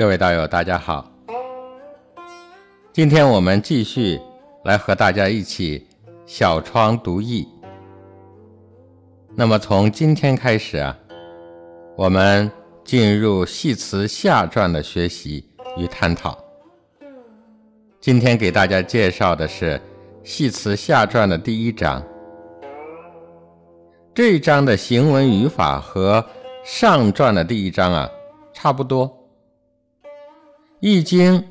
各位道友，大家好。今天我们继续来和大家一起小窗读易。那么从今天开始啊，我们进入系辞下传的学习与探讨。今天给大家介绍的是系辞下传的第一章。这一章的行文语法和上传的第一章啊差不多。易经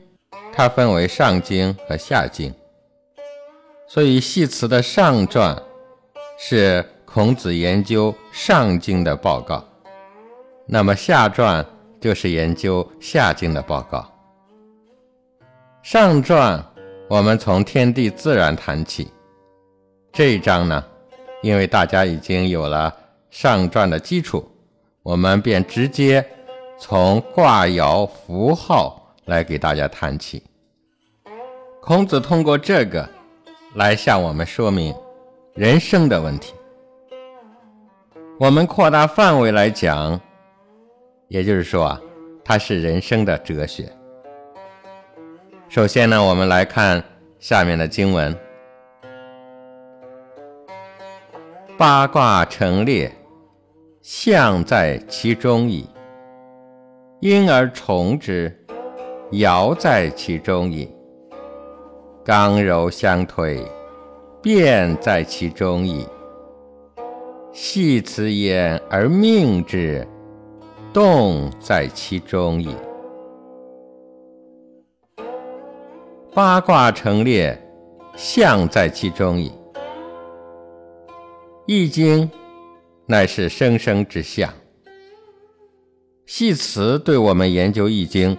它分为上经和下经，所以系辞的上传是孔子研究上经的报告，那么下传就是研究下经的报告。上传我们从天地自然谈起，这一章呢，因为大家已经有了上传的基础，我们便直接从卦爻符号。来给大家谈起，孔子通过这个来向我们说明人生的问题。我们扩大范围来讲，也就是说啊，它是人生的哲学。首先呢，我们来看下面的经文：八卦成列，象在其中矣。因而从之。爻在其中矣，刚柔相推，变在其中矣。系辞焉而命之，动在其中矣。八卦成列，象在其中矣。易经乃是生生之象，系辞对我们研究易经。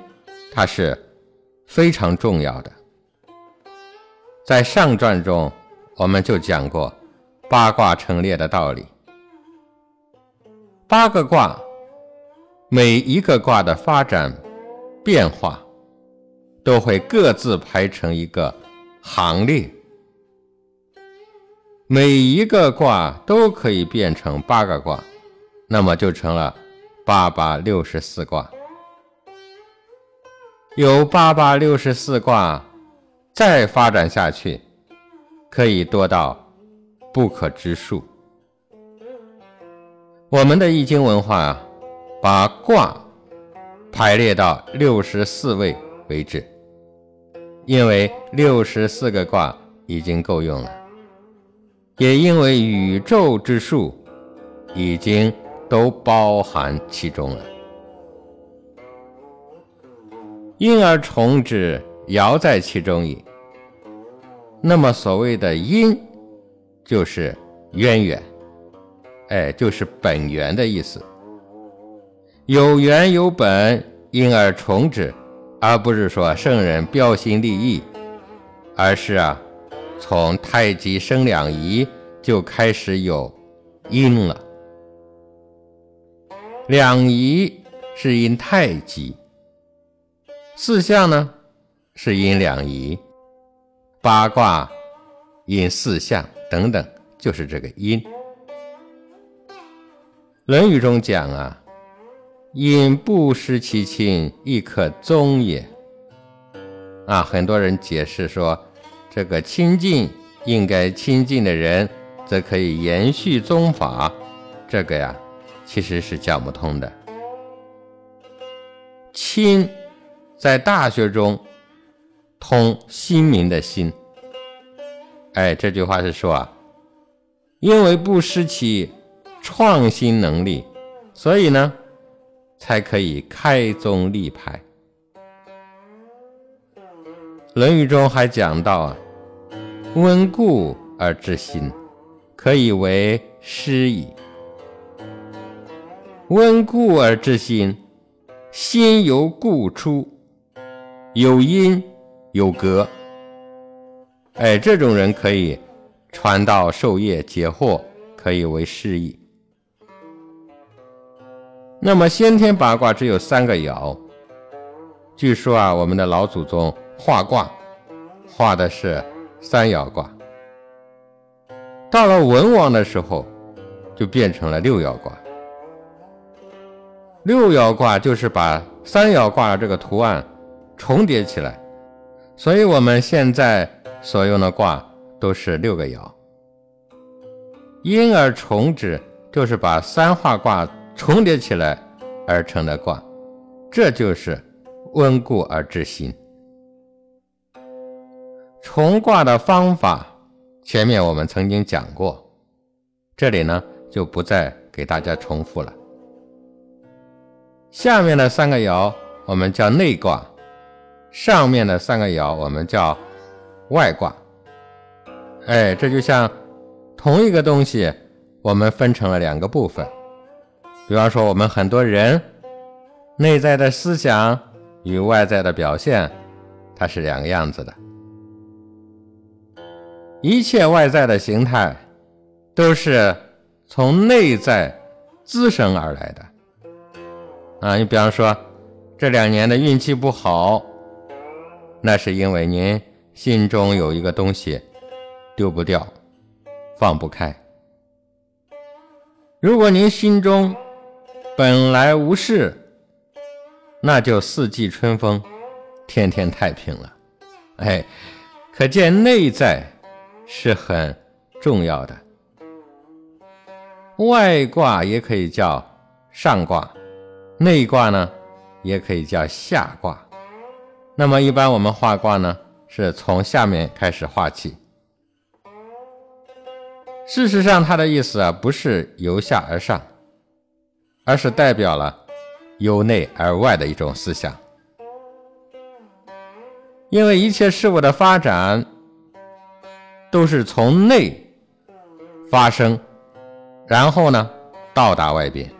它是非常重要的。在上传中，我们就讲过八卦成列的道理。八个卦，每一个卦的发展变化，都会各自排成一个行列。每一个卦都可以变成八个卦，那么就成了八八六十四卦。有八八六十四卦，再发展下去，可以多到不可知数。我们的易经文化啊，把卦排列到六十四位为止，因为六十四个卦已经够用了，也因为宇宙之数已经都包含其中了。因而从之，爻在其中矣。那么所谓的因，就是渊源，哎，就是本源的意思。有源有本，因而从之，而不是说圣人标新立异，而是啊，从太极生两仪就开始有因了。两仪是因太极。四象呢，是因两仪；八卦因四象等等，就是这个因。《论语》中讲啊，因不失其亲，亦可宗也。啊，很多人解释说，这个亲近应该亲近的人，则可以延续宗法。这个呀，其实是讲不通的。亲。在大学中，通新民的心。哎，这句话是说啊，因为不失其创新能力，所以呢，才可以开宗立派。《论语》中还讲到啊，温故而知新，可以为师矣。温故而知新，新由故出。有因有格，哎，这种人可以传道授业解惑，可以为师矣。那么先天八卦只有三个爻，据说啊，我们的老祖宗画卦画的是三爻卦，到了文王的时候就变成了六爻卦。六爻卦就是把三爻卦这个图案重叠起来，所以我们现在所用的卦都是六个爻。因而重之，就是把三画卦重叠起来而成的卦，这就是温故而知新。重卦的方法，前面我们曾经讲过，这里呢就不再给大家重复了。下面的三个爻我们叫内卦，上面的三个爻我们叫外卦。哎，这就像。同一个东西，我们分成了两个部分。比方说，我们很多人内在的思想与外在的表现，它是两个样子的。一切外在的形态，都是从内在滋生而来的。啊，你比方说，这两年的运气不好，那是因为您心中有一个东西丢不掉。放不开。如果您心中本来无事，那就四季春风，天天太平了。哎，可见内在是很重要的。外卦也可以叫上卦，内卦呢也可以叫下卦。那么一般我们画卦呢，是从下面开始画起。事实上，它的意思啊，不是由下而上，而是代表了由内而外的一种思想。因为一切事物的发展都是从内发生，然后呢到达外边。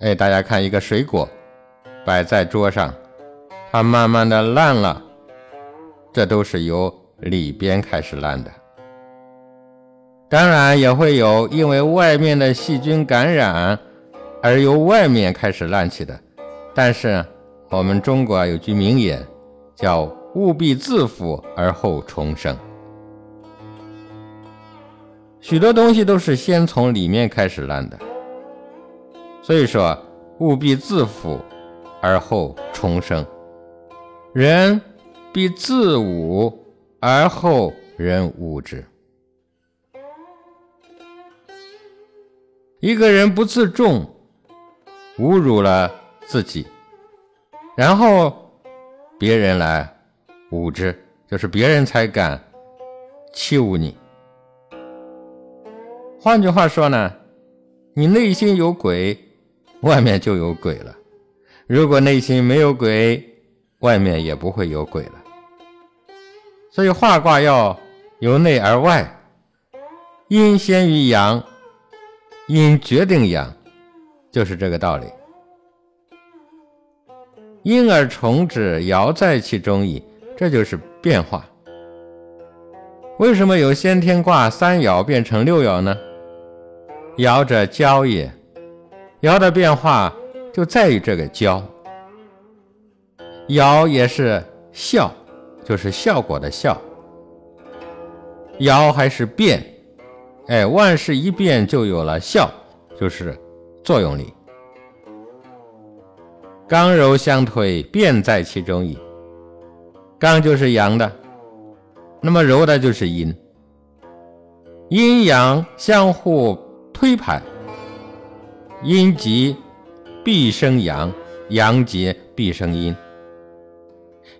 哎，大家看，一个水果摆在桌上，它慢慢的烂了，这都是由里边开始烂的。当然也会有因为外面的细菌感染而由外面开始烂起的，但是我们中国有句名言，叫“务必自腐而后重生”。许多东西都是先从里面开始烂的，所以说“务必自腐而后重生”，人必自侮而后人侮之。一个人不自重，侮辱了自己，然后别人来侮之，就是别人才敢欺侮你。换句话说呢，你内心有鬼，外面就有鬼了；如果内心没有鬼，外面也不会有鬼了。所以画卦要由内而外，阴先于阳。阴决定阳，就是这个道理。因而重之，爻在其中矣。这就是变化。为什么有先天卦三爻变成六爻呢？爻者交也，爻的变化就在于这个交。爻也是效，就是效果的效。爻还是变。哎，万事一变就有了效，就是作用力。刚柔相推，变在其中矣。刚就是阳的，那么柔的就是阴。阴阳相互推排，阴极必生阳，阳极必生阴。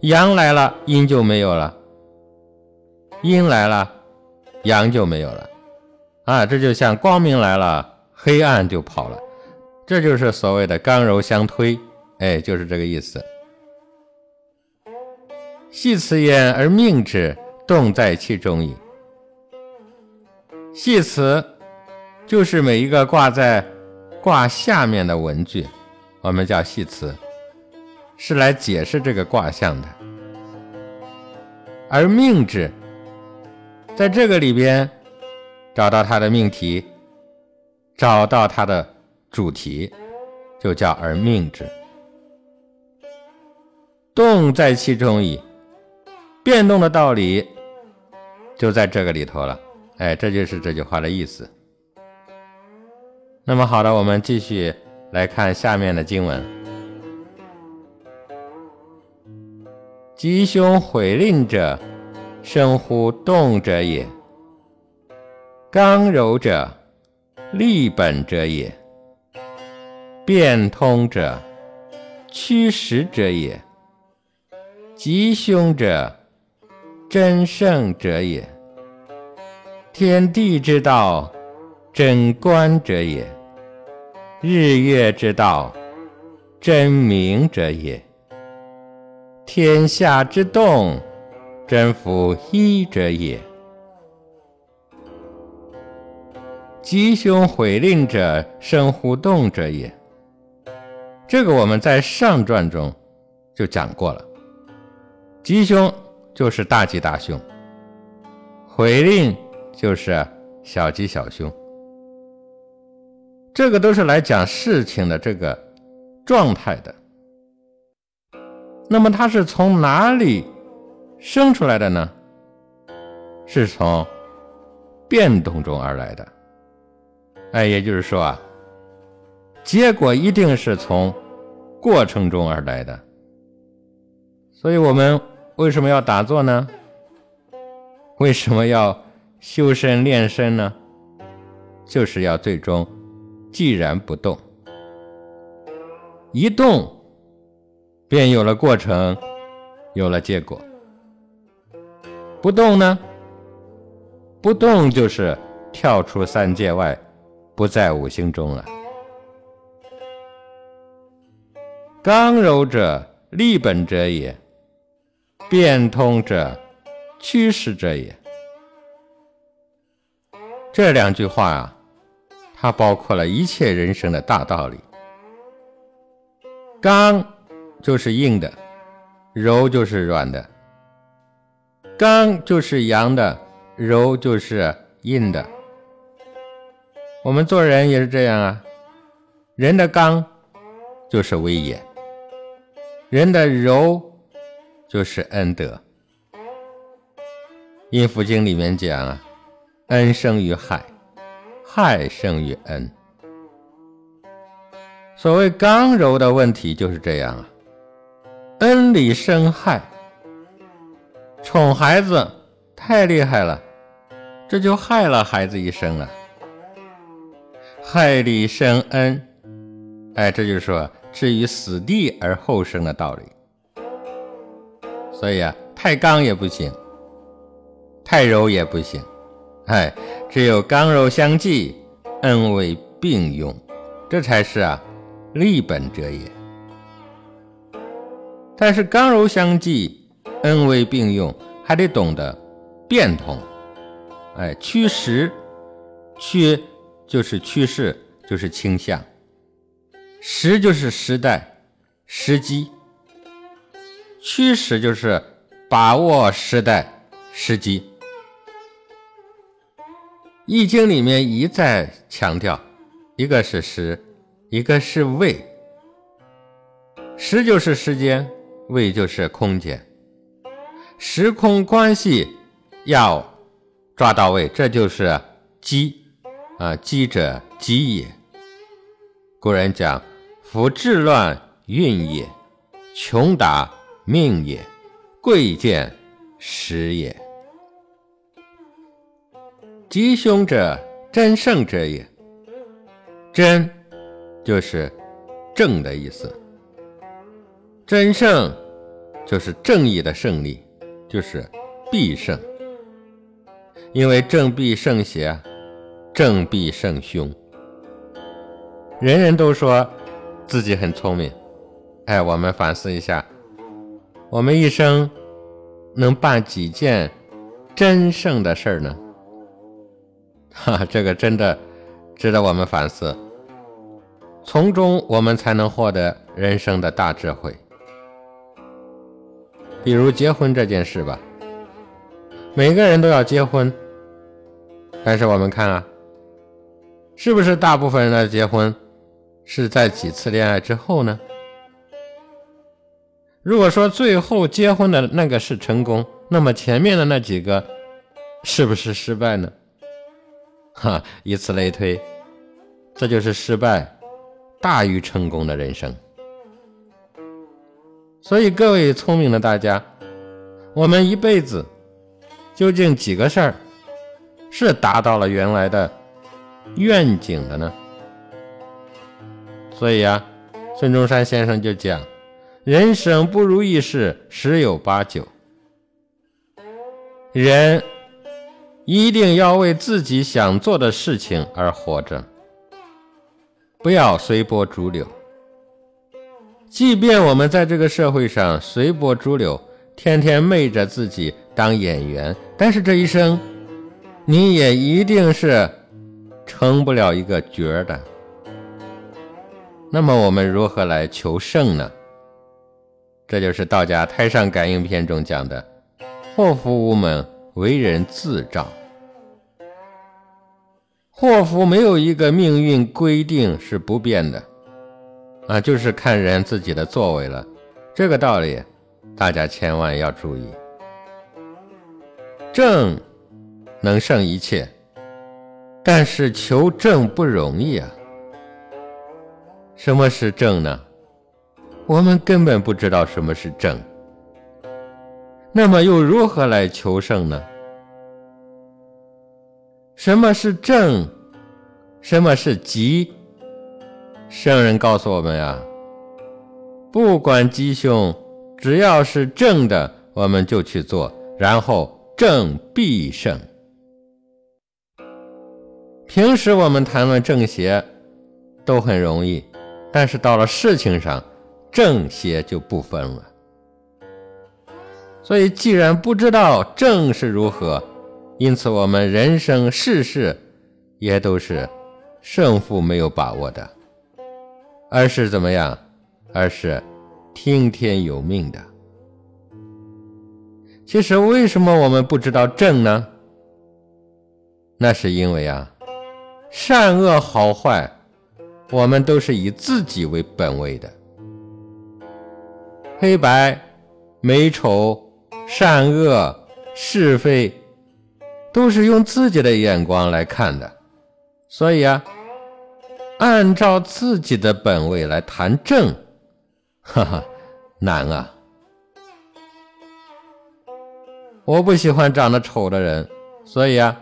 阳来了，阴就没有了；阴来了，阳就没有了。啊，这就像光明来了，黑暗就跑了，这就是所谓的刚柔相推，哎，就是这个意思。系辞焉而命之，动在其中矣。系辞就是每一个挂在卦下面的文句，我们叫系辞，是来解释这个卦象的。而命之，在这个里边。找到它的命题，找到它的主题，就叫而命之。动在其中矣，变动的道理就在这个里头了。哎，这就是这句话的意思。那么好的，我们继续来看下面的经文：吉凶毁吝者，生乎动者也；刚柔者，立本者也；变通者，趋实者也；吉凶者，真圣者也。天地之道，真观者也。日月之道，真明者也；天下之动，真夫一者也。吉凶毁令者，生乎动者也。这个我们在上传中就讲过了。吉凶就是大吉大凶，毁令就是小吉小凶。这个都是来讲事情的这个状态的，那么它是从哪里生出来的呢？是从变动中而来的。哎，也就是说啊，结果一定是从过程中而来的。所以我们为什么要打坐呢？为什么要修身练身呢？就是要最终。既然不动，一动便有了过程，有了结果。不动呢？不动就是跳出三界外，不在五行中了。刚柔者，立本者也；变通者，趋势者也。这两句话啊。它包括了一切人生的大道理。刚就是硬的，柔就是软的。刚就是阳的，柔就是阴的。我们做人也是这样啊。人的刚就是威严，人的柔就是恩德。阴符经里面讲啊，恩生于害。害生于恩。所谓刚柔的问题就是这样啊，里生害，宠孩子太厉害了，这就害了孩子一生了。害里生恩，哎，这就是说置于死地而后生的道理。所以啊，太刚也不行，太柔也不行。哎，只有刚柔相济，恩威并用，这才是啊立本者也。但是刚柔相济，恩威并用，还得懂得变通。哎，趋时，趋就是趋势，就是倾向；时就是时代、时机；趋势就是把握时代、时机。易经里面一再强调，一个是时，一个是位。时就是时间，位就是空间，时空关系要抓到位，这就是机啊，机者吉也。古人讲：夫治乱运也，穷达命也，贵贱时也。吉凶者，真胜者也。真就是正的意思，真胜就是正义的胜利，就是必胜。因为正必胜邪，正必胜凶。人人都说自己很聪明，哎，我们反思一下，我们一生能办几件真胜的事儿呢？哈，这个真的值得我们反思，从中我们才能获得人生的大智慧。比如结婚这件事吧，每个人都要结婚，但是我们看啊，是不是大部分人的结婚是在几次恋爱之后呢？如果说最后结婚的那个是成功，那么前面的那几个是不是失败呢？哈，以此类推，这就是失败大于成功的人生。所以，各位聪明的大家，我们一辈子究竟几个事儿是达到了原来的愿景的呢？所以呀，孙中山先生就讲：“人生不如意事十有八九。”人一定要为自己想做的事情而活着，不要随波逐流。即便我们在这个社会上随波逐流，天天昧着自己当演员，但是这一生，你也一定是成不了一个角儿的。那么我们如何来求胜呢？这就是道家《太上感应篇》中讲的。祸福无门，为人自照。祸福没有一个命运规定是不变的，啊，就是看人自己的作为了。这个道理，大家千万要注意。正能胜一切，但是求正不容易啊。什么是正呢？我们根本不知道什么是正。那么又如何来求胜呢？什么是正？什么是吉？圣人告诉我们呀，不管吉凶，只要是正的，我们就去做，然后正必胜。平时我们谈论正邪都很容易，但是到了事情上，正邪就不分了。所以，既然不知道正是如何，因此我们人生世事也都是胜负没有把握的，而是怎么样？而是听天由命的。其实，为什么我们不知道正呢？那是因为啊，善恶好坏，我们都是以自己为本位的，黑白、美丑。善恶是非，都是用自己的眼光来看的，所以啊，按照自己的本位来谈正，哈哈，难啊！我不喜欢长得丑的人，所以啊，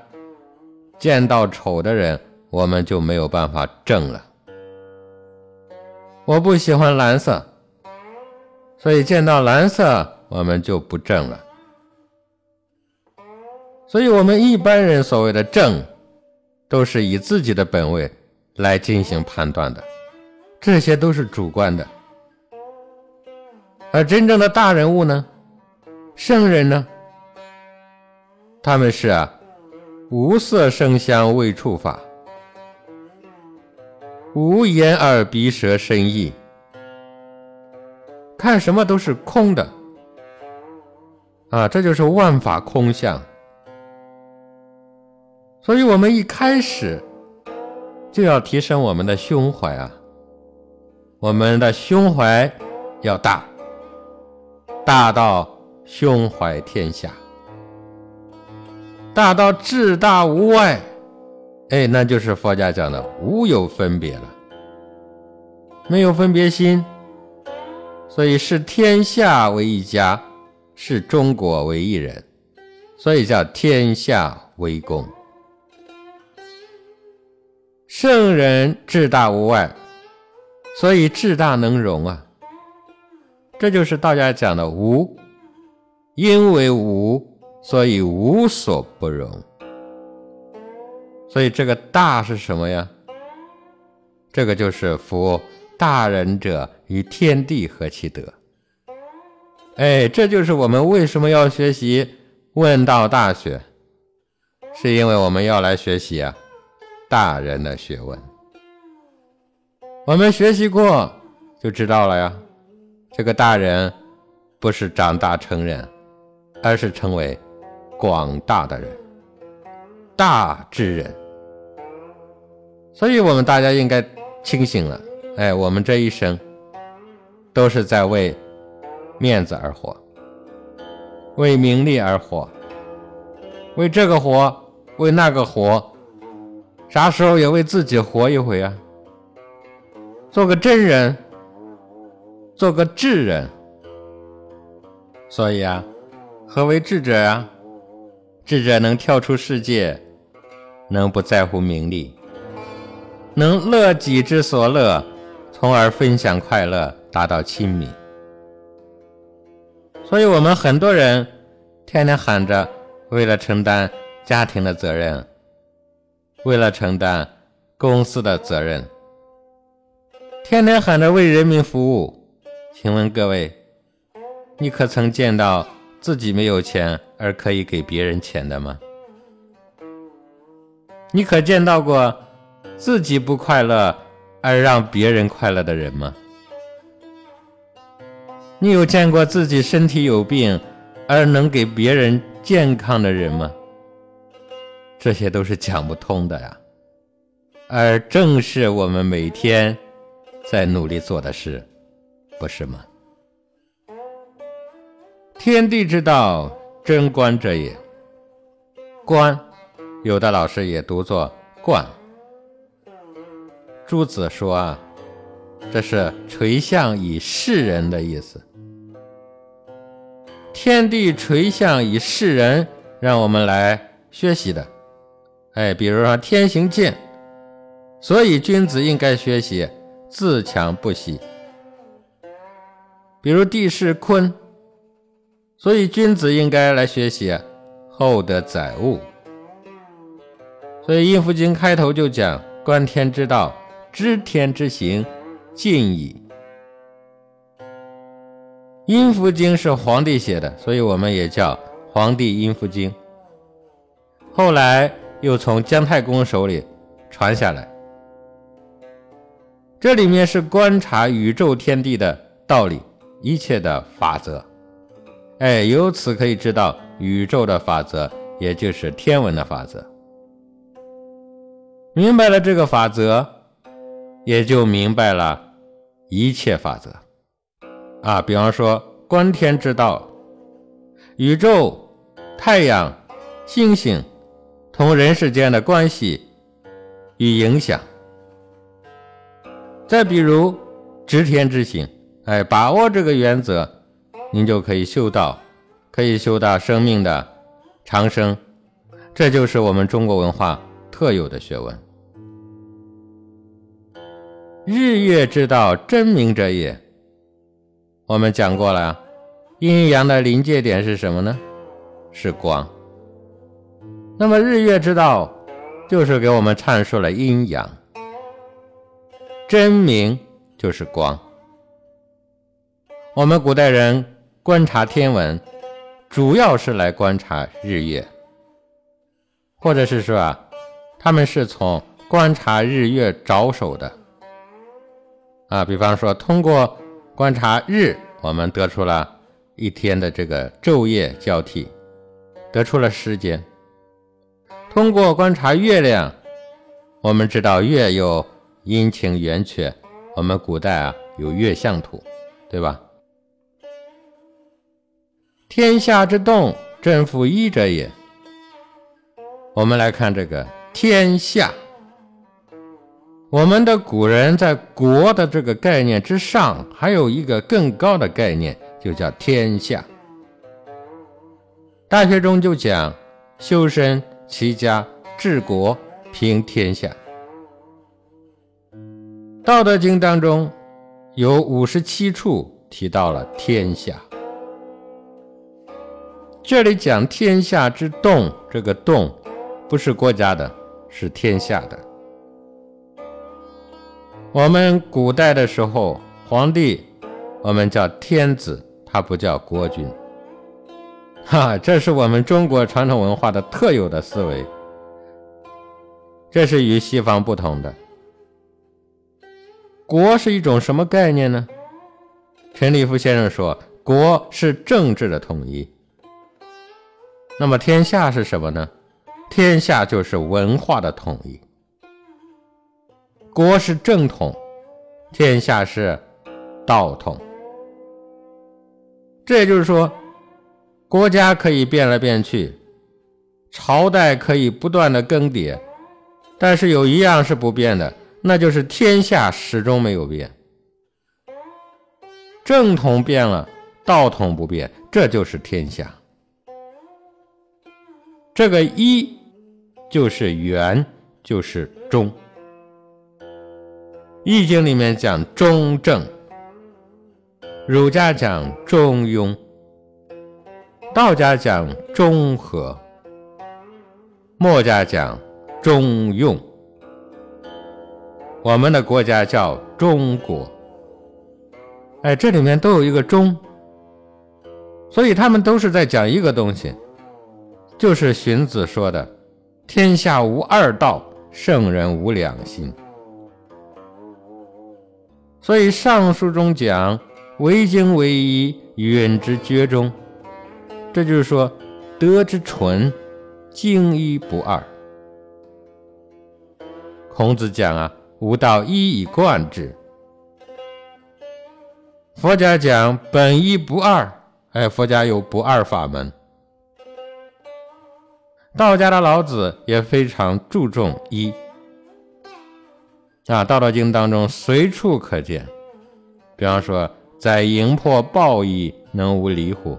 见到丑的人，我们就没有办法正了。我不喜欢蓝色，所以见到蓝色。我们就不正了，所以，我们一般人所谓的正，都是以自己的本位来进行判断的，这些都是主观的。而真正的大人物呢，圣人呢，他们是啊，无色声香味触法，无眼耳鼻舌身意，看什么都是空的。啊，这就是万法空相，所以我们一开始就要提升我们的胸怀啊，我们的胸怀要大，大到胸怀天下，大到至大无外，哎，那就是佛家讲的无有分别了，没有分别心，所以视天下为一家。视中国为一人，所以叫天下为公。圣人志大无外，所以志大能容啊。这就是道家讲的无，因为无，所以无所不容。所以这个大是什么呀？这个就是夫大人者，与天地合其德。哎，这就是我们为什么要学习《问道大学》，是因为我们要来学习啊大人的学问。我们学习过就知道了呀。这个大人不是长大成人，而是成为广大的人，大智人。所以我们大家应该清醒了。哎，我们这一生都是在为。面子而活，为名利而活，为这个活，为那个活，啥时候也为自己活一回啊？做个真人，做个智人。所以啊，何为智者啊？智者能跳出世界，能不在乎名利，能乐己之所乐，从而分享快乐，达到亲密。所以我们很多人天天喊着为了承担家庭的责任，为了承担公司的责任，天天喊着为人民服务。请问各位，你可曾见到自己没有钱而可以给别人钱的吗？你可见到过自己不快乐而让别人快乐的人吗？你有见过自己身体有病而能给别人健康的人吗？这些都是讲不通的呀，而正是我们每天在努力做的事，不是吗？天地之道，贞观者也。观，有的老师也读作冠。朱子说啊，这是垂象以示人的意思。天地垂象以示人，让我们来学习的。哎，比如说天行健，所以君子应该学习自强不息。比如地势坤，所以君子应该来学习厚德载物。所以《阴符经》开头就讲：观天之道，知天之行，进矣。《阴符经》是皇帝写的，所以我们也叫《黄帝阴符经》。后来又从姜太公手里传下来，这里面是观察宇宙天地的道理，一切的法则。哎，由此可以知道宇宙的法则，也就是天文的法则。明白了这个法则，也就明白了一切法则。啊，比方说观天之道，宇宙、太阳、星星同人世间的关系与影响。再比如知天之行，哎，把握这个原则，您就可以修道，可以修到生命的长生。这就是我们中国文化特有的学问。日月之道，真明者也。我们讲过了，阴阳的临界点是什么呢？是光。那么日月之道就是给我们阐述了阴阳。真明就是光。我们古代人观察天文，主要是来观察日月，或者是说啊，他们是从观察日月着手的。啊，比方说通过。观察日，我们得出了一天的这个昼夜交替，得出了时间。通过观察月亮，我们知道月有阴晴圆缺。我们古代啊有月相图，对吧？天下之动，正负一者也。我们来看这个天下。我们的古人在“国”的这个概念之上，还有一个更高的概念，就叫天下。大学中就讲修身齐家治国平天下。道德经当中有五十七处提到了天下。这里讲天下之动，这个动不是国家的，是天下的。我们古代的时候，皇帝我们叫天子，他不叫国君。哈，这是我们中国传统文化的特有的思维，这是与西方不同的。国是一种什么概念呢？陈立夫先生说，国是政治的统一。那么天下是什么呢？天下就是文化的统一。国是正统，天下是道统。这也就是说，国家可以变来变去，朝代可以不断的更迭，但是有一样是不变的，那就是天下始终没有变。正统变了，道统不变，这就是天下。这个一就是圆，就是中。易经里面讲中正，儒家讲中庸，道家讲中和，墨家讲中用，我们的国家叫中国。哎，这里面都有一个中，所以他们都是在讲一个东西。就是荀子说的：“天下无二道，圣人无两心。”所以上书中讲“唯精唯一，允之厥中”，这就是说德之纯，精一不二。孔子讲啊，“吾道一以贯之。”佛家讲“本一不二”，哎，佛家有不二法门。道家的老子也非常注重一啊，《道德经》当中随处可见。比方说，在营破暴矣，能无离乎？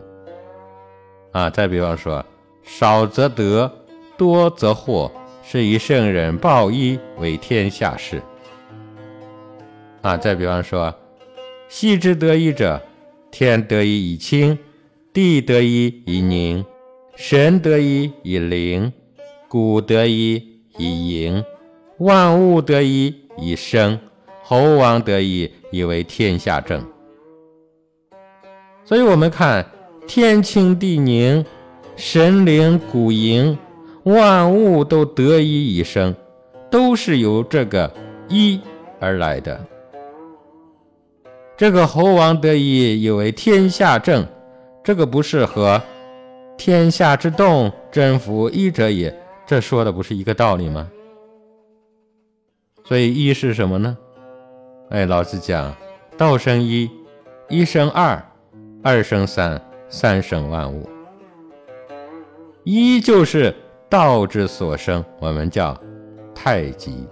啊，再比方说，少则得，多则祸，是以圣人报一为天下事。啊，再比方说，昔之得一者，天得一以清，地得一以宁。神得一以灵，谷得一以盈，万物得一以生，猴王得一以为天下正。所以，我们看天清地宁，神灵古盈，万物都得一以生，都是由这个一而来的。这个猴王得一以为天下正，这个不是和。天下之动，真服一者也。这说的不是一个道理吗？所以一是什么呢？哎，老子讲，道生一，一生二，二生三，三生万物。一就是道之所生，我们叫太极。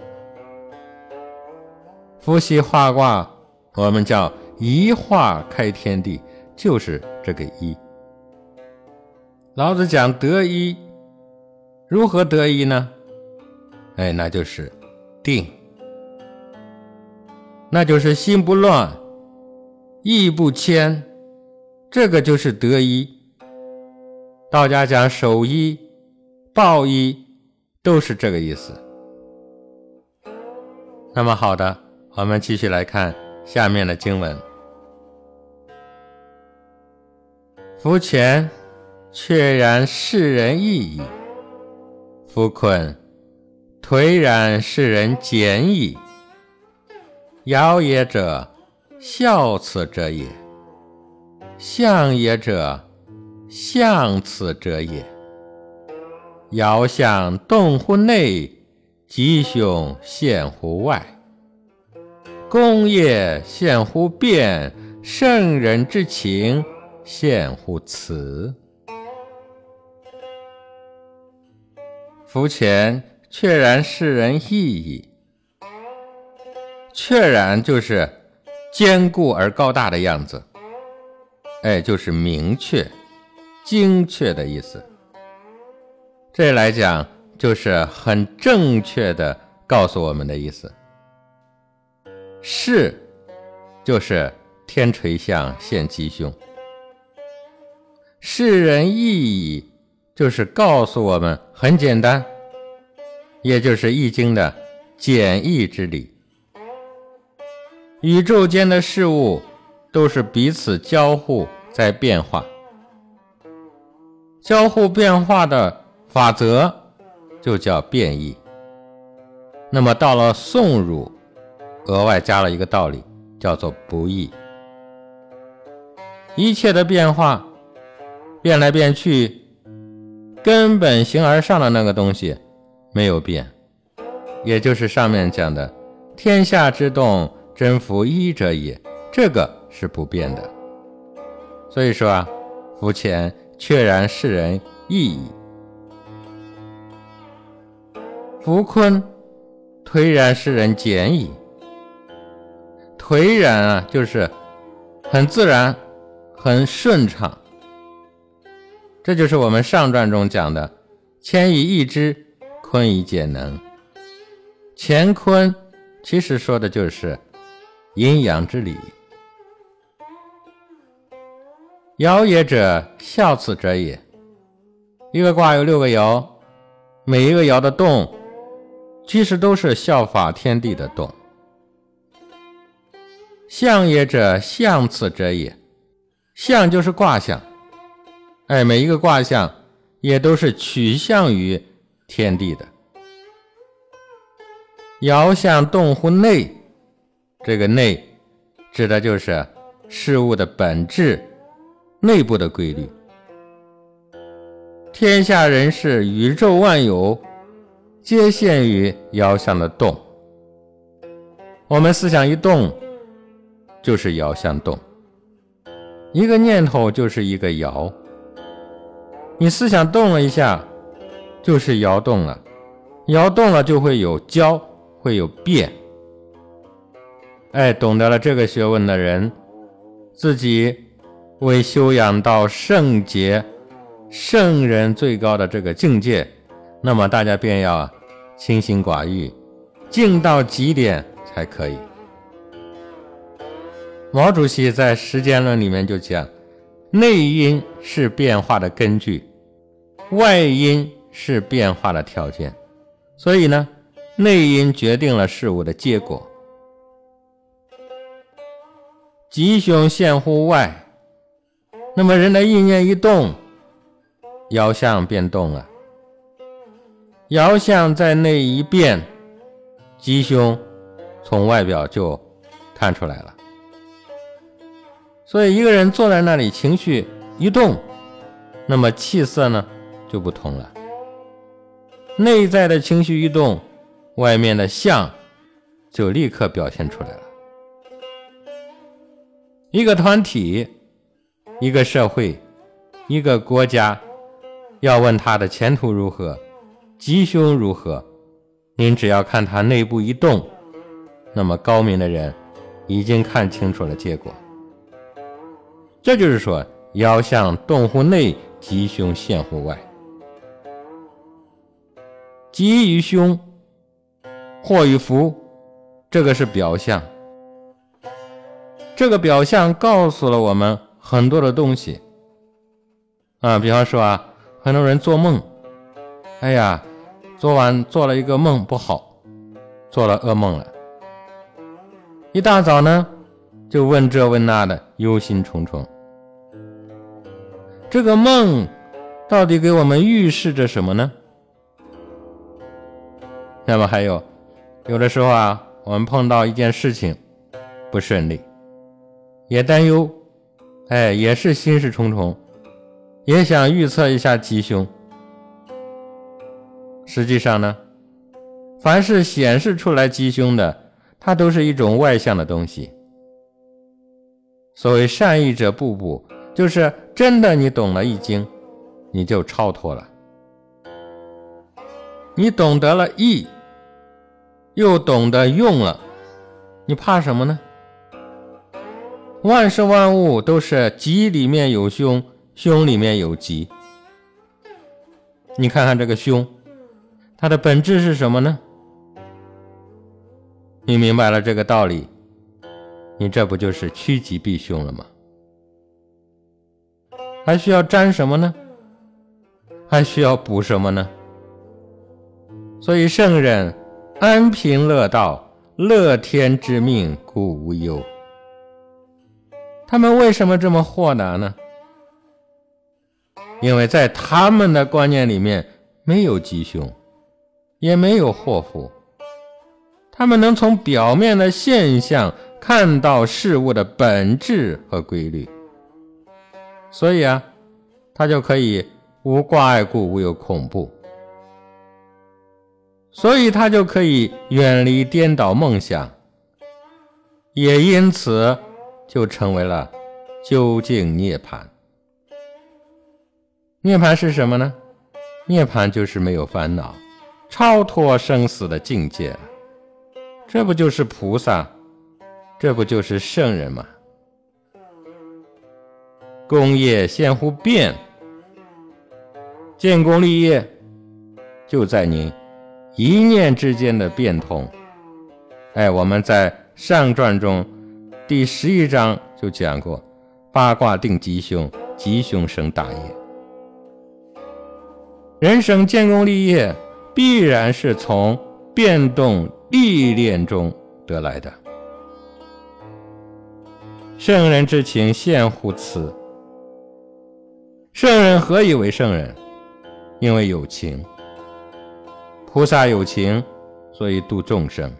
伏羲画卦，我们叫一画开天地，就是这个一。老子讲得一，如何得一呢？哎，那就是定，那就是心不乱，意不迁，这个就是得一。道家讲守一、抱一，都是这个意思。那么好的，我们继续来看下面的经文：夫权。确然世人易矣，夫困；颓然世人简矣。尧也者，孝此者也；象也者，象此者也。遥象动乎内，吉凶现乎外。功业现乎变，圣人之情现乎辞。夫前确然世人意矣。确然就是坚固而高大的样子，哎，就是明确、精确的意思。这来讲就是很正确的告诉我们的意思。是，就是天垂象现吉凶。世人易矣。就是告诉我们很简单，也就是《易经》的简易之理。宇宙间的事物都是彼此交互在变化，交互变化的法则就叫变异。那么到了宋儒，额外加了一个道理，叫做不易。一切的变化，变来变去。根本形而上的那个东西没有变，也就是上面讲的“天下之动，真夫一者也”，这个是不变的。所以说啊，浮潜确然世人易矣。浮坤，颓然使人简矣。颓然啊，就是很自然、很顺畅。这就是我们上传中讲的“谦以易之，坤以简能”。乾坤其实说的就是阴阳之理。爻也者，孝此者也。一个卦有六个爻，每一个爻的动，其实都是效法天地的动。象也者，象次者也。象就是卦象，哎，每一个卦象也都是取向于天地的。爻象动乎内，这个内指的就是事物的本质。内部的规律，天下人事、宇宙万有，皆限于爻象的动。我们思想一动，就是爻象动；一个念头就是一个爻。你思想动了一下，就是爻动了；爻动了，就会有交，会有变。哎，懂得了这个学问的人，自己。为修养到圣洁、圣人最高的这个境界，那么大家便要清心寡欲，静到极点才可以。毛主席在《时间论》里面就讲：内因是变化的根据，外因是变化的条件。所以呢，内因决定了事物的结果。吉凶现乎外。那么人的意念一动，爻象变动了。爻象在内一变，吉凶从外表就看出来了。所以一个人坐在那里，情绪一动，那么气色呢就不同了。内在的情绪一动，外面的相就立刻表现出来了。一个团体。一个社会，一个国家，要问他的前途如何，吉凶如何，您只要看他内部一动，那么高明的人已经看清楚了结果。这就是说，爻象动乎内，吉凶现乎外。吉与凶，祸与福，这个是表象。这个表象告诉了我们。很多的东西啊，比方说啊，很多人做梦，哎呀，昨晚做了一个梦不好，做了噩梦了。一大早呢，就问这问那的，忧心忡忡。这个梦到底给我们预示着什么呢？那么还有，有的时候啊，我们碰到一件事情不顺利，也担忧。哎，也是心事重重，也想预测一下吉凶。实际上呢，凡是显示出来吉凶的，它都是一种外向的东西。所谓善易者步步，就是真的你懂了易经，你就超脱了。你懂得了易，又懂得用了，你怕什么呢？万事万物都是吉里面有凶，凶里面有吉。你看看这个凶，它的本质是什么呢？你明白了这个道理，你这不就是趋吉避凶了吗？还需要沾什么呢？还需要补什么呢？所以圣人安贫乐道，乐天之命，故无忧。他们为什么这么豁达呢？因为在他们的观念里面没有吉凶，也没有祸福。他们能从表面的现象看到事物的本质和规律，所以啊，他就可以无挂碍故，无有恐怖，所以他就可以远离颠倒梦想，也因此。就成为了究竟涅槃。涅槃是什么呢？涅槃就是没有烦恼，超脱生死的境界。这不就是菩萨？这不就是圣人吗？功业先乎变，建功立业就在您一念之间的变通。哎，我们在上传中第十一章就讲过，八卦定吉凶，吉凶生大业。人生建功立业，必然是从变动历练中得来的。圣人之情现乎此。圣人何以为圣人？因为有情。菩萨有情，所以度众生。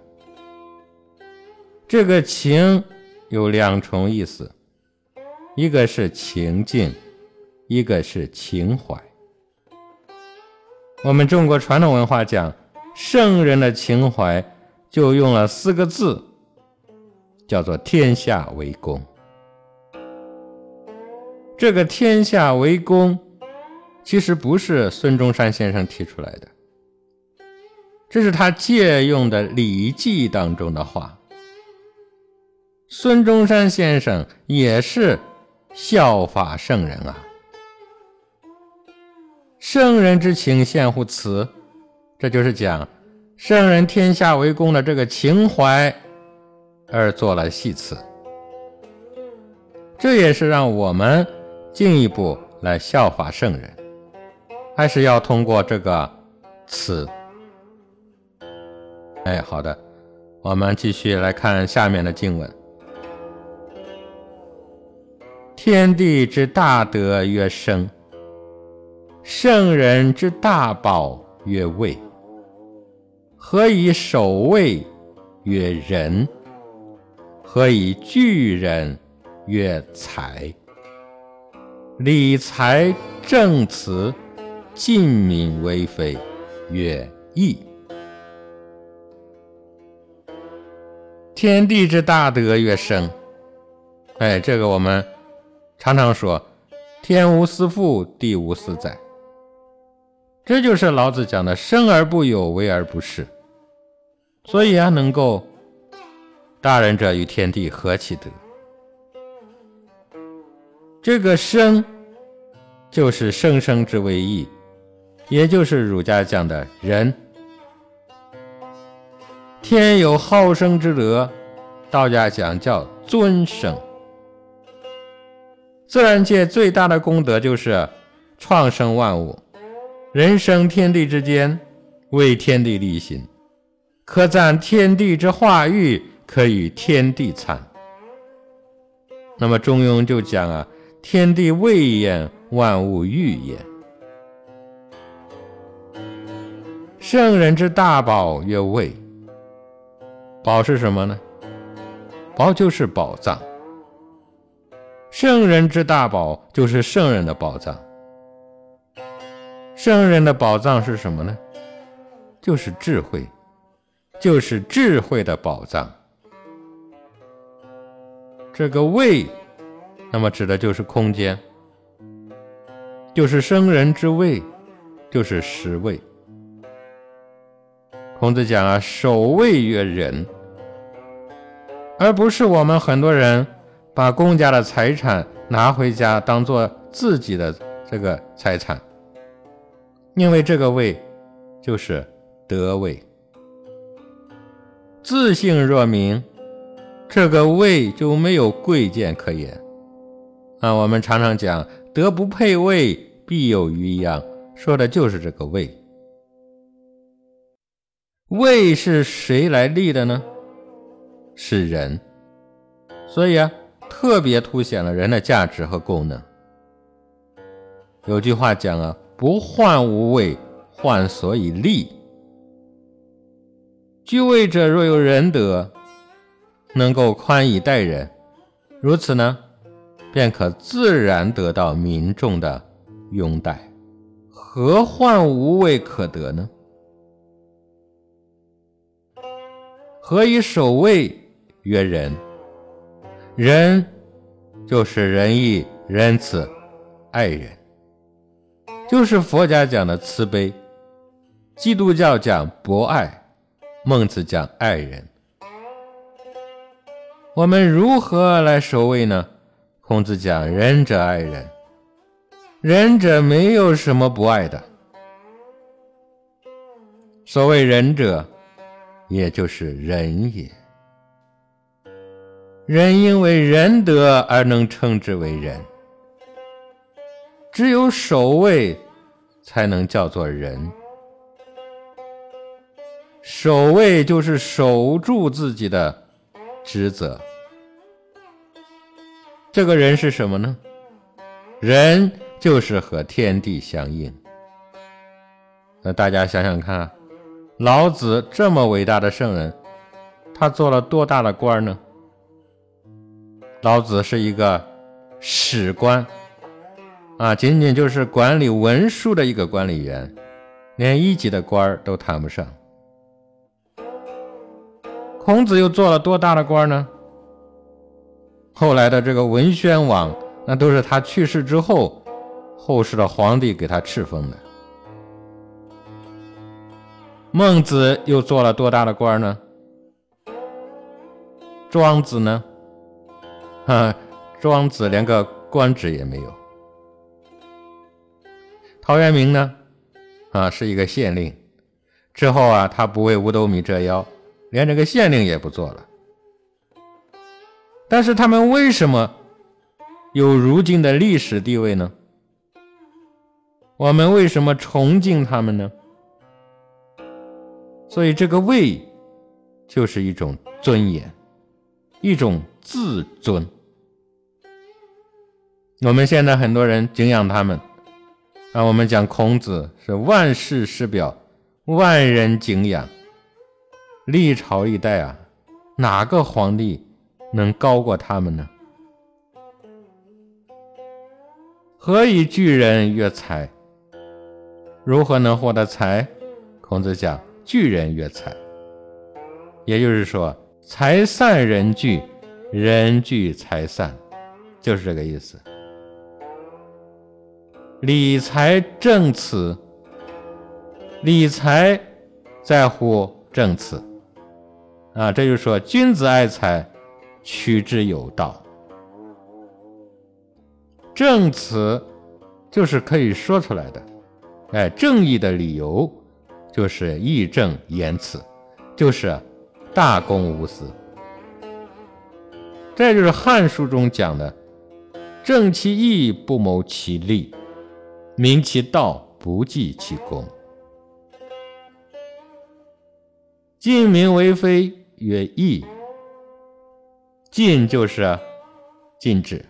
这个情有两重意思，一个是情境，一个是情怀。我们中国传统文化讲圣人的情怀，就用了四个字，叫做“天下为公”。这个“天下为公”，其实不是孙中山先生提出来的，这是他借用的《礼记》当中的话。孙中山先生也是效法圣人啊，“圣人之情现乎此”，这就是讲圣人“天下为公”的这个情怀而做了戏词，这也是让我们。进一步来效法圣人，还是要通过这个词。哎，好的，我们继续来看下面的经文：天地之大德曰生，圣人之大宝曰位。何以守位曰仁？何以聚人曰才？理财正辞，尽民为非，曰义。天地之大德曰生。哎，这个我们常常说，天无私父，地无私载。这就是老子讲的“生而不有，为而不恃”。所以啊，能够大人者与天地合其德。这个生，就是生生之谓义，也就是儒家讲的仁。天有好生之德，道家讲叫尊生。自然界最大的功德就是创生万物，人生天地之间，为天地立心，可赞天地之化育，可与天地参。那么中庸就讲啊。天地未焉，万物欲焉。圣人之大宝曰位。宝是什么呢？宝就是宝藏。圣人之大宝就是圣人的宝藏。圣人的宝藏是什么呢？就是智慧，就是智慧的宝藏。这个位。那么指的就是空间，就是生人之位，就是实位。孔子讲啊，守位曰仁，而不是我们很多人把公家的财产拿回家当做自己的这个财产，因为这个位就是德位。自性若明，这个位就没有贵贱可言。啊，我们常常讲“德不配位，必有余殃”，说的就是这个位。位是谁来立的呢？是人，所以啊，特别凸显了人的价值和功能。有句话讲啊，“不患无位，患所以立。”居位者若有仁德，能够宽以待人，如此呢？便可自然得到民众的拥戴，何患无位可得呢？何以守位曰仁？仁就是仁义、仁慈、爱人，就是佛家讲的慈悲，基督教讲博爱，孟子讲爱人，我们如何来守卫呢？孔子讲：“仁者爱人，仁者没有什么不爱的。所谓仁者，也就是仁也。人因为仁德而能称之为仁，只有守卫才能叫做仁。守卫就是守住自己的职责。”这个人是什么呢？人就是和天地相应。那大家想想看，老子这么伟大的圣人，他做了多大的官呢？老子是一个史官，啊，仅仅就是管理文书的一个管理员，连一级的官都谈不上。孔子又做了多大的官呢？后来的这个文宣王，那都是他去世之后，后世的皇帝给他敕封的。孟子又做了多大的官呢？庄子呢？哈，庄子连个官职也没有。陶渊明呢？啊，是一个县令。之后啊，他不为五斗米折腰，连这个县令也不做了。但是他们为什么有如今的历史地位呢？我们为什么崇敬他们呢？所以这个位就是一种尊严，一种自尊。我们现在很多人敬仰他们，啊，我们讲孔子是万世师表，万人敬仰，历朝历代啊，哪个皇帝？能高过他们呢？何以聚人曰才？如何能获得才？孔子讲：聚人曰才。也就是说，财散人聚，人聚财散，就是这个意思。理财正此，理财在乎正此啊，这就是说，君子爱财。取之有道，正词就是可以说出来的，哎，正义的理由就是义正言辞，就是大公无私。这就是《汉书》中讲的“正其义，不谋其利；明其道，不计其功。尽民为非，曰义。”禁就是禁止，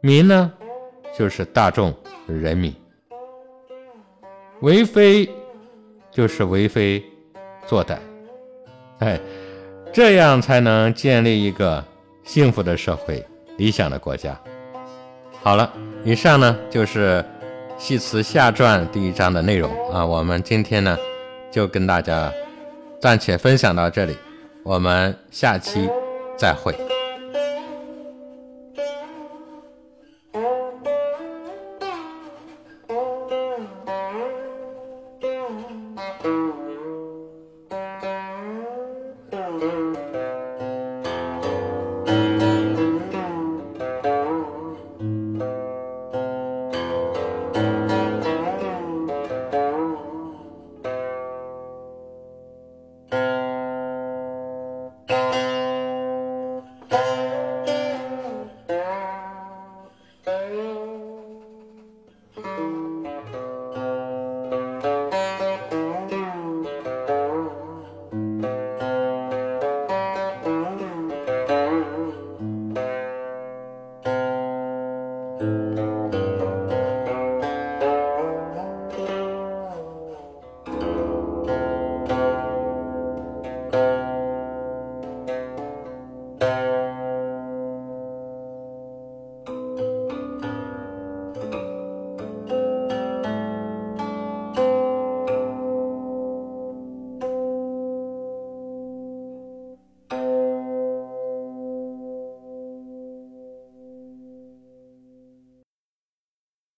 民呢就是大众人民，为非就是为非作歹，哎，这样才能建立一个幸福的社会、理想的国家。好了，以上呢就是《系辞下传》第一章的内容啊。我们今天呢就跟大家暂且分享到这里，我们下期。再会。